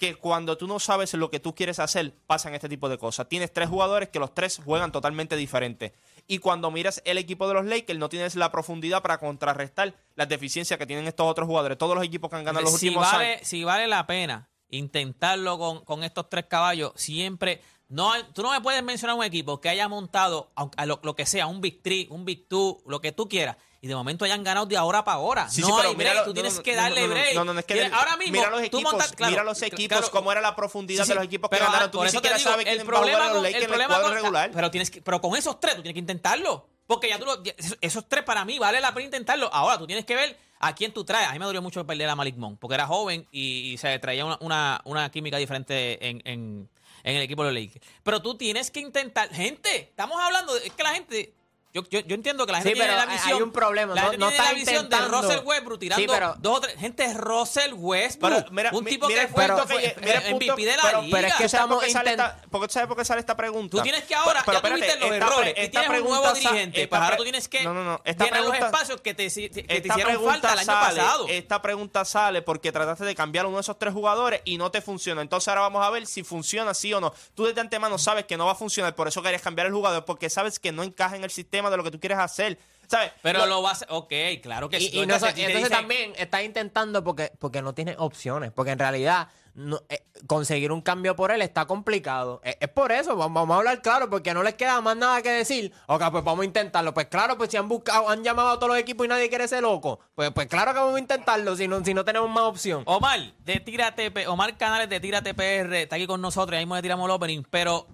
que cuando tú no sabes lo que tú quieres hacer, pasan este tipo de cosas. Tienes tres jugadores que los tres juegan totalmente diferentes. Y cuando miras el equipo de los Lakers, no tienes la profundidad para contrarrestar las deficiencias que tienen estos otros jugadores. Todos los equipos que han ganado los si últimos vale, años. si vale la pena intentarlo con, con estos tres caballos, siempre. No, tú no me puedes mencionar un equipo que haya montado a lo, lo que sea, un Big Three, un Big Two, lo que tú quieras, y de momento hayan ganado de ahora para ahora. Sí, no sí, pero hay mira break, lo- tú tienes no, que darle no, no, break. No, no, es que Mira, ahora mismo, mira los equipos, montas- claro, mira los equipos, claro, cómo era la profundidad Sí, de los equipos que pero, ganaron. Tú ni siquiera digo, sabes quién a problema en los con- Lakers el en el problema cuadro con- regular. Pero tienes que, pero con esos tres tú tienes que intentarlo. Porque ya tú lo- esos, esos tres para mí vale la pena intentarlo. Ahora tú tienes que ver a quién tú traes. A mí me dolió mucho perder a Malik Monk, porque era joven y, y se traía una, una, una química diferente en, en, en el equipo de los Lakers. Pero tú tienes que intentar. Gente, estamos hablando de es que la gente. Yo, yo, yo entiendo que la gente Sí, tiene pero la hay- visión. hay un problema, La no- gente no tiene la está visión de intentando. Russell Westbrook tirando Sí, pero- dos o tres. Gente, es Russell Westbrook. Pero, mira, un tipo mira que fue, punto que fue- lle- mira el punto- MVP de la pero- liga. pero es que ¿Tú sabes por qué estamos sale intent- esta- ¿Por qué sabes por qué sale esta pregunta? Tú tienes que ahora, Pero ya tuviste los esta errores y tienes un nuevo dirigente. esta Pues ahora tú tienes que No, no, no, esta llenar los espacios que te, que te esta hicieron falta el año sale, pasado. Esta pregunta sale porque trataste de cambiar uno de esos tres jugadores y no te funciona. Entonces ahora vamos a ver si funciona sí o no. Tú desde antemano sabes que no va a funcionar, por eso querías cambiar el jugador, porque sabes que no encaja en el sistema de lo que tú quieres hacer. ¿Sabes? Pero Lo- lo vas a... Ok, claro que Y, sí. y no, Entonces, dicen- también está intentando porque, porque no tiene opciones. Porque en realidad no- eh, conseguir un cambio por él está complicado. Es, es por eso, vamos, vamos a hablar claro, porque no les queda más nada que decir. Ok, pues vamos a intentarlo. Pues claro, pues si han buscado, han llamado a todos los equipos y nadie quiere ser loco. Pues, pues claro que vamos a intentarlo si no, si no tenemos más opción. Omar, de Tírate Omar Canales de Tírate PR está aquí con nosotros, y ahí mismo le tiramos el opening, pero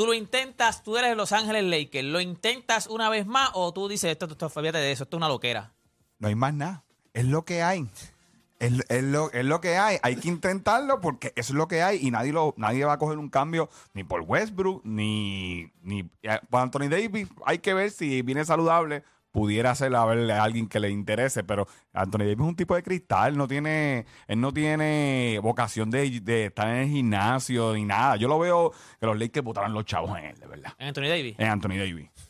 tú lo intentas, tú eres Los Ángeles Lakers, ¿lo intentas una vez más o tú dices, esto, esto, fíjate de eso, esto es una loquera? No hay más nada. Es lo que hay. Es, es lo, es lo que hay. Hay que intentarlo porque es lo que hay y nadie, lo, nadie va a coger un cambio ni por Westbrook ni, ni eh, por Anthony Davis. Hay que ver si viene saludable. Pudiera ser a verle a alguien que le interese, pero Anthony Davis es un tipo de cristal, no tiene, él no tiene vocación de, de estar en el gimnasio ni nada. Yo lo veo que los Lakers botaran los chavos en él, de verdad. En Anthony Davis. En Anthony Davis.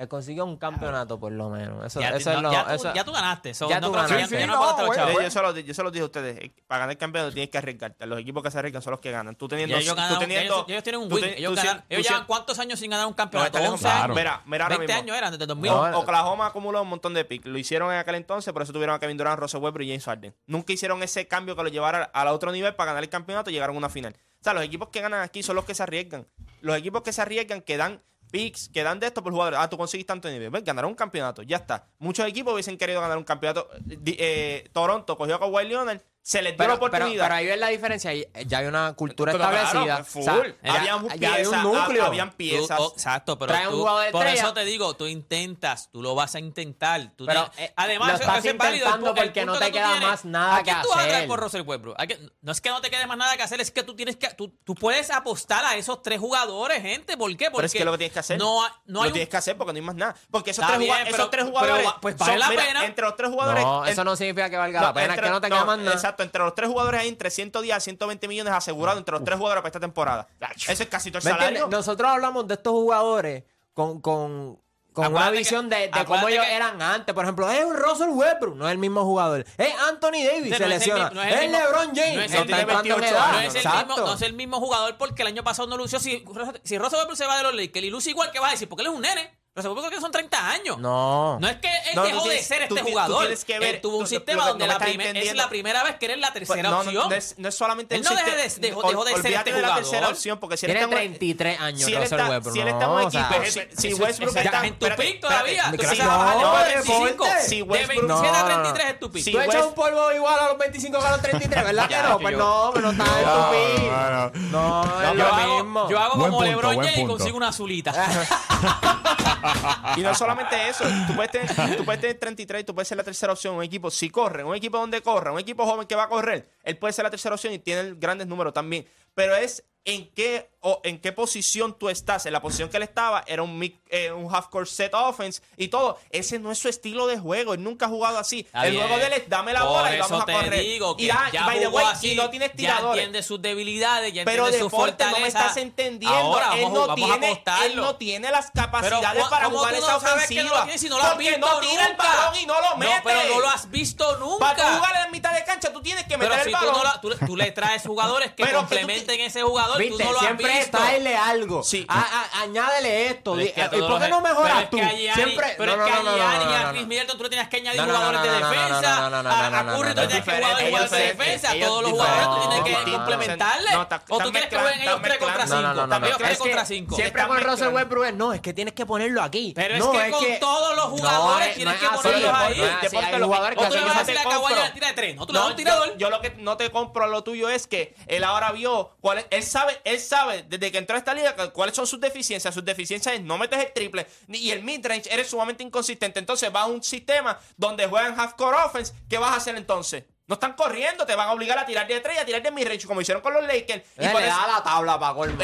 Le consiguió un campeonato por lo menos. Eso, Ya, eso no, es lo. ya, tú, eso- ya tú ganaste. so, Ya no tú ganaste. Sí, sí, no, los chavos. yo, se lo, yo se lo dije a ustedes. eh, Para ganar el campeonato tienes que arriesgarte. Los equipos que se arriesgan son los que ganan. Tú teniendo. Ellos, tú teniendo- ellos, ellos tienen un win. ellos ganan- llevan cuántos años sin ganar un campeonato? este 11 lejos. años. Mira, mira ahora 20 mismo. años eran, desde 2000. No, Oklahoma acumuló un montón de picks. Lo hicieron en aquel entonces, por eso tuvieron a Kevin Durant, Russell Westbrook y James Harden. Nunca hicieron ese cambio que lo llevara al otro nivel para ganar el campeonato y llegaron a una final. O sea, los equipos que ganan aquí son los que se arriesgan. Los equipos que se arriesgan, que dan picks, que dan de esto por jugadores. Ah, tú conseguiste tanto nivel. Ven, ganaron un campeonato. Ya está. Muchos equipos hubiesen querido ganar un campeonato. Di- eh, Toronto cogió a Kawhi Leonard se les dio pero, la oportunidad. Pero, pero, ahí ves la diferencia. Eh, ya hay una cultura pero, establecida. Claro, full. O sea, piezas, había un núcleo. Habían piezas. Tú, oh, exacto, pero Trae tú, un de por eso te digo, tú intentas, tú lo vas a intentar. Tú pero eh, además, lo estás es válido el, porque no te que queda tienes, más nada que hacer. tú vas a traer por Russell Westbrook? no es que no te quede más nada que hacer, es que tú tienes que tú, tú puedes apostar a esos tres jugadores, gente. ¿Por qué? Porque pero es que lo que tienes que hacer. No, no hay lo tienes que hacer porque no hay más nada. Porque esos, tres, jugadores, tres jugadores, pues vale la pena. Entre los tres jugadores. No, eso no significa que valga la pena, que no tenga más nada. Entre los tres jugadores hay entre 110 a 120 millones asegurados entre los tres jugadores para esta temporada. Eso es casi todo el salario. Nosotros hablamos de estos jugadores con, con, con una visión de, de cómo ellos eran antes. Por ejemplo, es un Russell Westbrook, no es el mismo jugador. Es Anthony Davis, este se lesiona. Es, el, no es, el mismo, LeBron James. No es el, mismo, es el mismo jugador porque el año pasado no lució. Si, si Russell Westbrook se va de los Lakers y luce igual, que va a decir? Porque él es un nene. Pero seguro que son 30 años. No. No es que él no, dejó tienes, de ser este tú, jugador. Tú que ver, él tuvo un tú, sistema donde la es la primera vez que eres la pues, tercera pues, no, opción. No, es, no, es, solamente él no dejó, dejó, de ser este de la tercera opción porque si Tiene él 33 años si él está, Westbrook. Si él está en un equipo, si, Westbrook está... En tu pick todavía. Si Westbrook... De 27 a 33 es tu pick. Tú echas un polvo igual a los 25 que a los 33, ¿verdad que pues no? Pues no, pero está en tu pick. No, yo hago como LeBron James y consigo una azulita. y no solamente eso, tú puedes, tener, tú puedes tener 33 y tú puedes ser la tercera opción. Un equipo, si corre, un equipo donde corra, un equipo joven que va a correr, él puede ser la tercera opción y tiene grandes números también. Pero es en qué, o en qué posición tú estás. En la posición que él estaba era un, eh, un half court set offense y todo. Ese no es su estilo de juego. Él nunca ha jugado así. Está el bien. juego de él es dame la Por bola y vamos a correr. Digo que y, ya by the way, así, y no tienes tiradores. Ya entiende sus debilidades, ya entiende Pero de deporte no me estás entendiendo. Ahora, él, no tiene, él no tiene las capacidades pero, para jugar esa no ofensiva. No si no porque no tira nunca. el balón y no lo mete. No, pero no lo has visto nunca. Para jugar en mitad de cancha tú tienes que meter pero el si balón. Tú, tú, tú, le traes jugadores que complementen ese jugador trabajador, ¿Viste? tú no lo Siempre has visto. tráele algo. Sí. A, a, añádele esto. Es que ¿Y por qué no mejoras tú? Siempre. Pero es que a Gianni y a Chris Middleton tú le tenías que añadir jugadores de defensa. A Curry tú tenías que jugadores de defensa. Todos los jugadores tú tienes que complementarle. O tú quieres que jueguen ellos tres contra cinco. También tres contra cinco. Siempre con Russell Westbrook no, es que tienes que ponerlo aquí. Pero es que con todos los jugadores tienes que ponerlos ahí. O tú le vas a decir a tira de tres. No, tú le das un tirador. Yo lo que no te compro a lo tuyo es que él ahora vio cuál es él sabe desde que entró a esta liga cuáles son sus deficiencias. Sus deficiencias es no metes el triple y el midrange eres sumamente inconsistente. Entonces va a un sistema donde juegan half-core offense. ¿Qué vas a hacer entonces? No están corriendo, te van a obligar a tirar de tres y a tirar de midrange, como hicieron con los Lakers. Y le, da la tabla para colmo.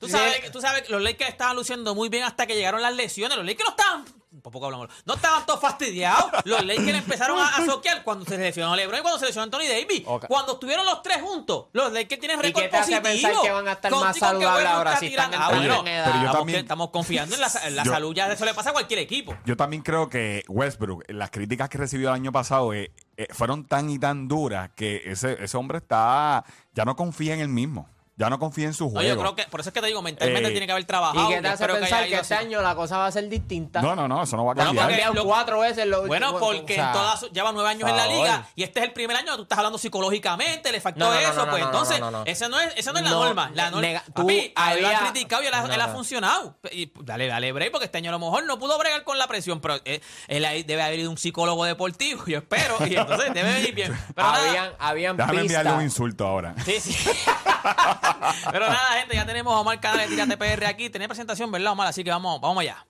Tú sabes, tú sabes, los Lakers estaban luciendo muy bien hasta que llegaron las lesiones. Los Lakers no estaban por poco hablamos. No estaban todos fastidiados. Los Lakers empezaron a, a soquear cuando se lesionó LeBron y cuando se lesionó Anthony Davis. Cuando estuvieron los tres juntos, los Lakers tienen récord positivo. pensar que van a estar más saludables ahora si están ah, ah, estamos confiando en la, salud ya eso le pasa a cualquier equipo. Yo también creo que Westbrook, las críticas que recibió el año pasado eh, eh, fueron tan y tan duras que ese, ese hombre está ya no confía en él mismo ya no confía en su juego. Por eso es que te digo, mentalmente eh, tiene que haber trabajado. Y que te hace pensar que, este año la cosa va a ser distinta. No, no, no, eso no va a cambiar. Bueno, porque, lo, cuatro veces. Lo, bueno, porque o sea, en lleva nueve años en la liga y este es el primer año, tú estás hablando psicológicamente, le faltó eso, pues entonces, esa no es, la norma. La norma nega, papi, había, lo ha criticado y él, ha funcionado. Y, dale, dale, break, porque este año a lo mejor no pudo bregar con la presión, pero eh, él debe haber ido un psicólogo deportivo, yo espero, y entonces debe venir bien. Pero habían, habían Déjame enviarle un insulto ahora. Sí, sí. Pero nada, gente, ya tenemos a Omar Canales de Tírate PR aquí. Tenía presentación, ¿verdad, Omar? Así que vamos, vamos allá.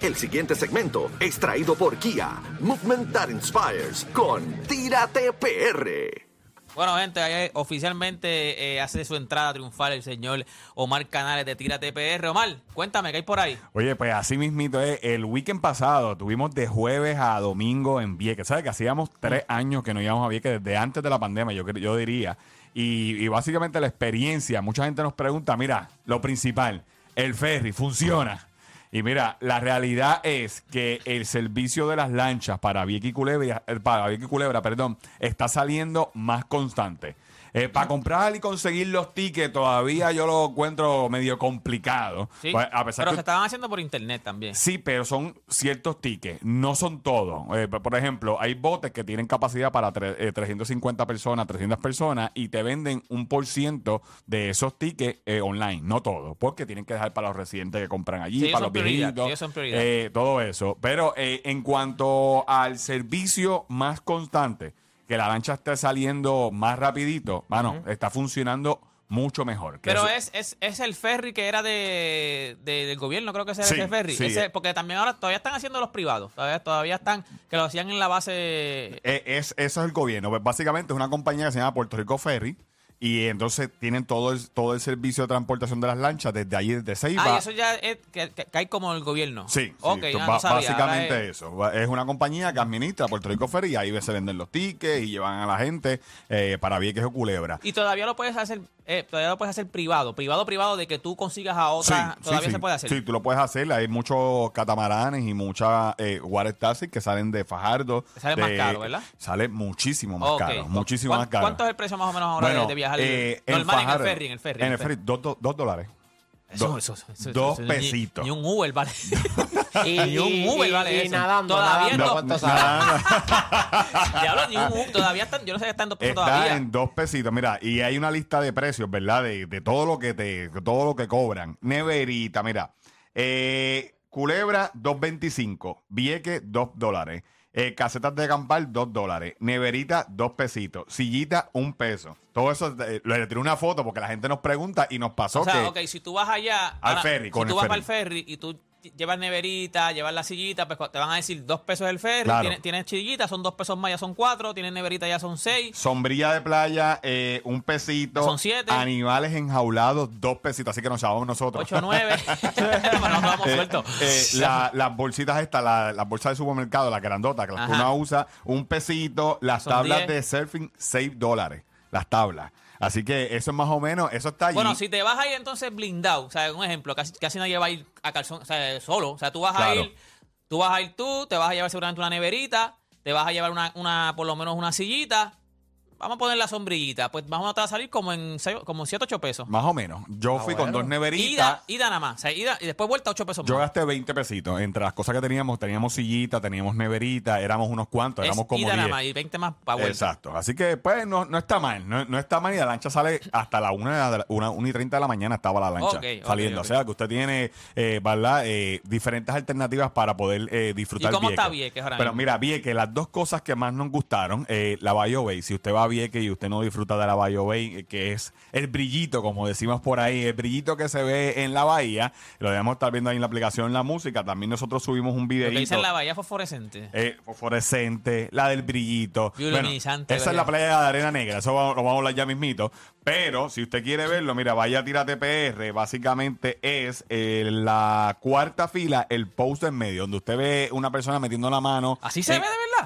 El siguiente segmento es traído por Kia, Movement That Inspires, con Tírate PR. Bueno, gente, oficialmente eh, hace su entrada triunfal el señor Omar Canales de Tira TPR. Omar, cuéntame, ¿qué hay por ahí? Oye, pues así mismito es. El weekend pasado tuvimos de jueves a domingo en Vieques. ¿Sabes que hacíamos tres mm. años que no íbamos a Vieques desde antes de la pandemia, yo, yo diría? Y, y básicamente la experiencia, mucha gente nos pregunta, mira, lo principal, el ferry funciona. Y mira, la realidad es que el servicio de las lanchas para Vieques y Culebra, eh, para Vieques perdón, está saliendo más constante. Eh, para comprar y conseguir los tickets todavía yo lo encuentro medio complicado. Sí, pues, a pesar pero que, se estaban haciendo por internet también. Sí, pero son ciertos tickets, no son todos. Eh, por ejemplo, hay botes que tienen capacidad para eh, 350 personas, 300 personas y te venden un por ciento de esos tickets eh, online, no todos, porque tienen que dejar para los residentes que compran allí, para los viejitos, sí, eh, todo eso. Pero en cuanto al servicio más constante, que la lancha esté saliendo más rapidito, mano, está funcionando mucho mejor. Pero es, es, es el ferry que era de, de- del gobierno, creo que ese era Sí, ese ferry. sí. Ese- porque también ahora todavía están haciendo los privados. Todavía, todavía están, que lo hacían en la base. Eh, es, eso es el gobierno. Pues básicamente es una compañía que se llama Puerto Rico Ferry. Y entonces tienen todo el, todo el servicio de transportación de las lanchas desde allí, desde Ceiba. Ah, y eso ya es, que, que- cae como el gobierno. Sí, ah, no sabía. básicamente es- eso. Es una compañía que administra Puerto Rico Ferry y ahí se venden los tickets y llevan a la gente eh, para Vieques o Culebra. Y todavía lo puedes hacer, eh, todavía lo puedes hacer privado, privado, privado, de que tú consigas a otra, Sí, todavía sí, se puede hacer. Sí, tú lo puedes hacer. Hay muchos catamaranes y muchas eh, water taxis que salen de Fajardo. Sale más caro, ¿verdad? Sale muchísimo más caro. Muchísimo ¿Cuán- más caro. ¿Cuánto es el precio más o menos ahora de- Bueno, de, viajar eh, normal en el ferry? En el ferry. En el ferry, dos, dos- dos dólares. Eso, Dos- eso, eso, eso, dos eso, ni- pesitos. Ni, un Uber vale. Y, Ni un Uber y- vale y eso. nadando, Todavía nadando, no. Diablo, ni un Uber. Todavía están, yo no sé si están en dos pesos Está todavía. en dos pesitos. Mira, y hay una lista de precios, ¿verdad? De, de todo lo que te, todo lo que cobran. Neverita, mira. Eh, Culebra, 2.25. Vieque, 2 dólares. Eh, casetas de acampar, 2 dólares. Neverita, 2 pesitos. Sillita, 1 peso. Todo eso, eh, le tiré una foto porque la gente nos pregunta y nos pasó O sea, que... ok, si tú vas allá. Al ferry, Si con tú el vas ferry. para el ferry y tú llevas neverita, llevas la sillita, pues te van a decir dos pesos el ferry. Claro. Tienes, tienes chillita, son dos pesos más, ya son cuatro. Tienes neverita, ya son seis. Sombrilla de playa, eh, un pesito. Son siete. Animales enjaulados, dos pesitos. Así que nos llamamos nosotros. Ocho, nueve. Vamos Eh, sueltos. eh, la- las bolsitas estas, la- las bolsas de supermercado, la grandota, que las que uno usa, un pesito, las Son tablas 10. de surfing, 6 dólares. Las tablas. Así que eso es más o menos, eso está allí. Bueno, si te vas ahí entonces blindado, o sea, un ejemplo, casi, casi nadie va a ir a calzón, o sea, solo. O sea, tú vas a ir, tú vas a ir tú, te vas a llevar seguramente una neverita, te vas a llevar una, una por lo menos una sillita. Vamos a poner la sombrillita, pues vamos a salir como en seis- como 7, 8 pesos. Más o menos. Yo fui con dos neveritas. Ida, ida nada más, o sea, ida y después vuelta 8 pesos Yo más. gasté 20 pesitos. Entre las cosas que teníamos, teníamos sillita, teníamos neverita, éramos unos cuantos, Es éramos como ida nada 10. más y 20 más para vuelta. Exacto. Así que, pues, no, no está mal. No, no está mal. Y la lancha sale hasta la 1 una, una y 30 de la mañana estaba la lancha saliendo. O sea, que usted tiene, eh, ¿verdad? Eh, diferentes alternativas para poder eh, disfrutar ¿Y cómo está Vieques. Vieques ahora Pero mismo? mira, Vieques, las dos cosas que más nos gustaron, eh, la Bayo Bay. Si usted va a Vieques y usted no disfruta de la Bayo Bay, eh, que es el brillito, como decimos por ahí, el brillito que se ve en la bahía, lo debemos estar viendo ahí en la aplicación, en la música. También nosotros subimos un Lo que dicen la bahía fosforescente. Eh, fosforescente, la del brillito. Bioluminiscente, esa es la playa de Arena Negra, eso lo vamos a hablar ya mismito. Pero si usted quiere verlo, mira, vaya a Tírate PR, básicamente es eh, la cuarta fila, el post en medio, donde usted ve una persona metiendo la mano. ¿Así se ve de verdad?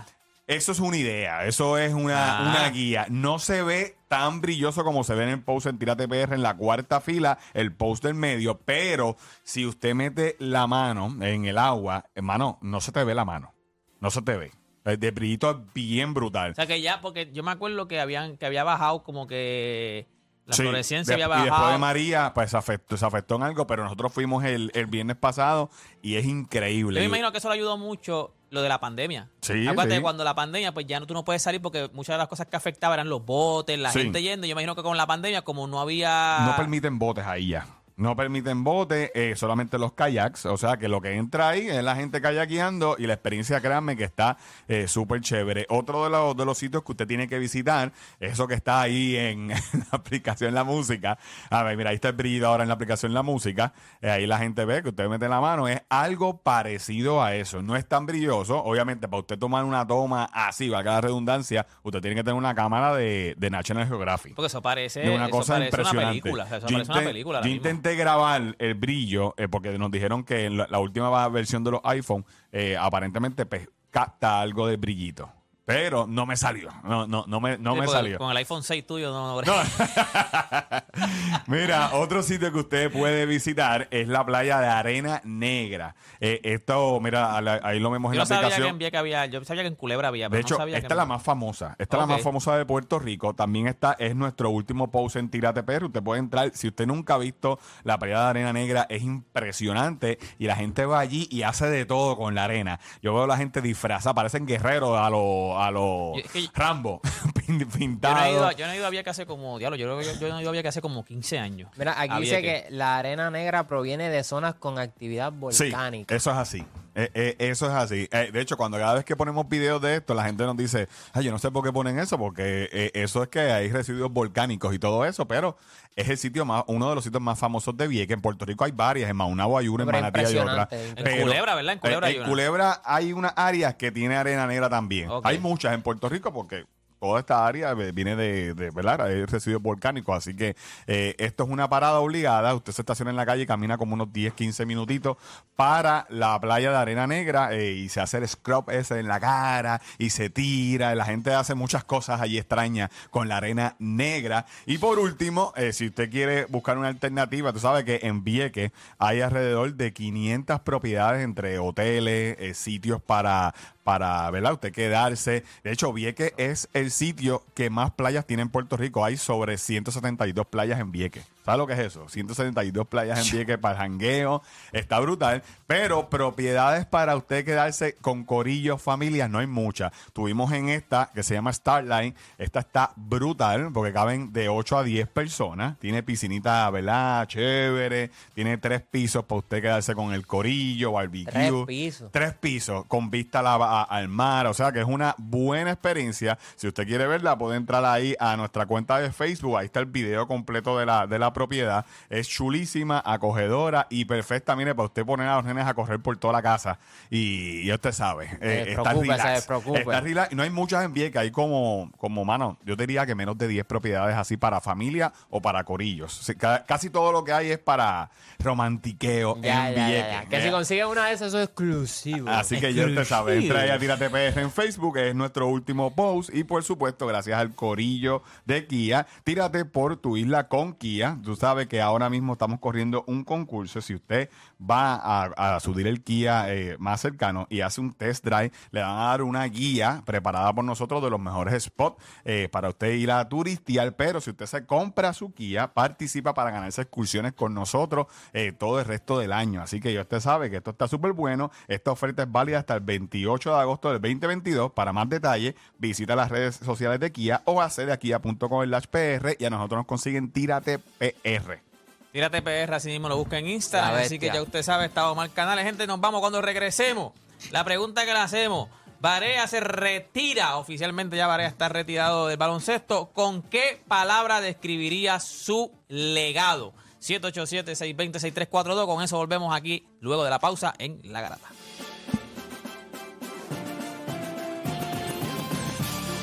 Eso es una idea, eso es una, Ah. una guía. No se ve tan brilloso como se ve en el post en Tírate PR en la cuarta fila, el post del medio, pero si usted mete la mano en el agua, hermano, no se te ve la mano. No se te ve. El de brillito es bien brutal. O sea que ya, porque yo me acuerdo que habían que había bajado como que la Sí, fluorescencia de- había Y después bajado. de María, pues se afectó, se afectó en algo, pero nosotros fuimos el, el viernes pasado y es Yo increíble. me imagino que eso le ayudó mucho lo de la pandemia. Sí, Acuérdate, sí. cuando la pandemia, pues ya no, tú no puedes salir porque muchas de las cosas que afectaban eran los botes, la Sí. gente yendo. Yo imagino que con la pandemia, como no había. No permiten botes ahí ya. No permiten botes, eh, solamente los kayaks. O sea que lo que entra ahí es la gente kayakeando y la experiencia, créanme, que está eh, súper chévere. Otro de los, de los sitios que usted tiene que visitar, eso que está ahí en, la aplicación La Música. A ver, mira, ahí está el brillo ahora en la aplicación La Música. Eh, ahí la gente ve que usted mete la mano. Es algo parecido a eso. No es tan brilloso. Obviamente, para usted tomar una toma así, valga la redundancia, usted tiene que tener una cámara de, de National Geographic Porque eso parece, una eso cosa parece una impresionante. película. o sea, eso parece una película. Intenté grabar el brillo eh, porque nos dijeron que en la, la última versión de los iPhone eh, aparentemente pues, capta algo de brillito. Pero no me salió. No, no, no me, no Sí, me salió. Con el iPhone 6 tuyo no. no, Mira, otro sitio que usted puede visitar es la playa de Arena Negra. Eh, esto, mira, la- ahí lo vemos en Yo la no sabía que aplicación. en Vieques había. Yo sabía que en Culebra había. De Pero hecho, no sabía esta que es la en- más famosa. Esta es la más famosa de Puerto Rico. También esta es nuestro último post en Tírate Perro. Usted puede entrar. Si usted nunca ha visto la playa de Arena Negra, es impresionante. Y la gente va allí y hace de todo con la arena. Yo veo a la gente disfrazada, parecen guerreros a los a los Yo- es que- Rambo, pin- Yo no, he pintados. ido, a- yo no he ido a Vieques hace como. Diablo, yo, creo que yo, yo no he ido a Vieques hace como 15 años. Mira, aquí dice Vieques. que la arena negra proviene de zonas con actividad Sí, volcánica. eso es así. Eh, eh, eso es así. Eh, de hecho, cuando cada vez que ponemos videos de esto, la gente nos dice, ay, yo no sé por qué ponen eso, porque eso es que hay residuos volcánicos y todo eso, pero es el sitio más, uno de los sitios más famosos de Vieques. En Puerto Rico hay varias, en Maunabo hay una, en Manatí hay otra. En Culebra, ¿verdad? En Culebra hay en una. Culebra hay unas áreas que tiene arena negra también. Hay muchas en Puerto Rico porque toda esta área viene de, de residuos volcánicos, así que eh, esto es una parada obligada. Usted se estaciona en la calle y camina como unos 10, 15 minutitos para la playa de Arena Negra eh, y se hace el scrub ese en la cara y se tira. La gente hace muchas cosas allí extrañas con la arena negra. Y por último, eh, si usted quiere buscar una alternativa, tú sabes que en Vieques hay alrededor de 500 propiedades entre hoteles, sitios para para, ¿verdad? Usted quedarse. De hecho, Vieques es el sitio que más playas tiene en Puerto Rico. Hay sobre 172 playas en Vieques. ¿Sabes lo que es eso? 172 playas en Vieques para el jangueo. Está brutal. Pero propiedades para usted quedarse con corillos, familias, no hay muchas. Tuvimos en esta, que se llama Starline. Esta está brutal porque caben de 8 a 10 personas. Tiene piscinita, ¿verdad? Chévere. Tiene tres pisos para usted quedarse con el corillo, barbecue. Tres pisos. Tres pisos con vista a la- a- al mar. O sea que es una buena experiencia. Si usted quiere verla, puede entrar ahí a nuestra cuenta de Facebook. Ahí está el video completo de la, de la propiedad. Es chulísima, acogedora y perfecta. Mire, para usted poner a los nenes a correr por toda la casa. Y, y usted sabe. eh, está relax. despreocupe. Está relax. Y no hay muchas en Vieques. Hay como, como, mano, yo diría que menos de 10 propiedades así para familia o para corillos. O sea, ca- casi todo lo que hay es para romantiqueo Ya, en ya, ya, Vieques. ya. Que si consiguen una de esas, eso es exclusivo. Así que ya usted sabe, entra ahí a Tírate PR en Facebook, es nuestro último post. Y por supuesto, gracias al corillo de Kia, tírate por tu isla con Kia. Tú sabes que ahora mismo estamos corriendo un concurso. Si usted va a, subir el Kia eh, más cercano y hace un test drive, le van a dar una guía preparada por nosotros de los mejores spots eh, para usted ir a turistear. Pero si usted se compra su Kia, participa para ganarse excursiones con nosotros eh, todo el resto del año. Así que ya usted sabe que esto está súper bueno. Esta oferta es válida hasta el 28 de agosto del 2022. Para más detalles, visita las redes sociales de Kia o accede a kia.com PR y a nosotros nos consiguen Tírate PR. Tírate PR, así mismo lo busca en Instagram. La Así que ya usted sabe, está Omar Canales. Gente, nos vamos cuando regresemos. La pregunta que le hacemos. Barea se retira, oficialmente ya Barea está retirado del baloncesto. ¿Con qué palabra describiría su legado? 787-620-6342. Con eso volvemos aquí luego de la pausa en La Garata.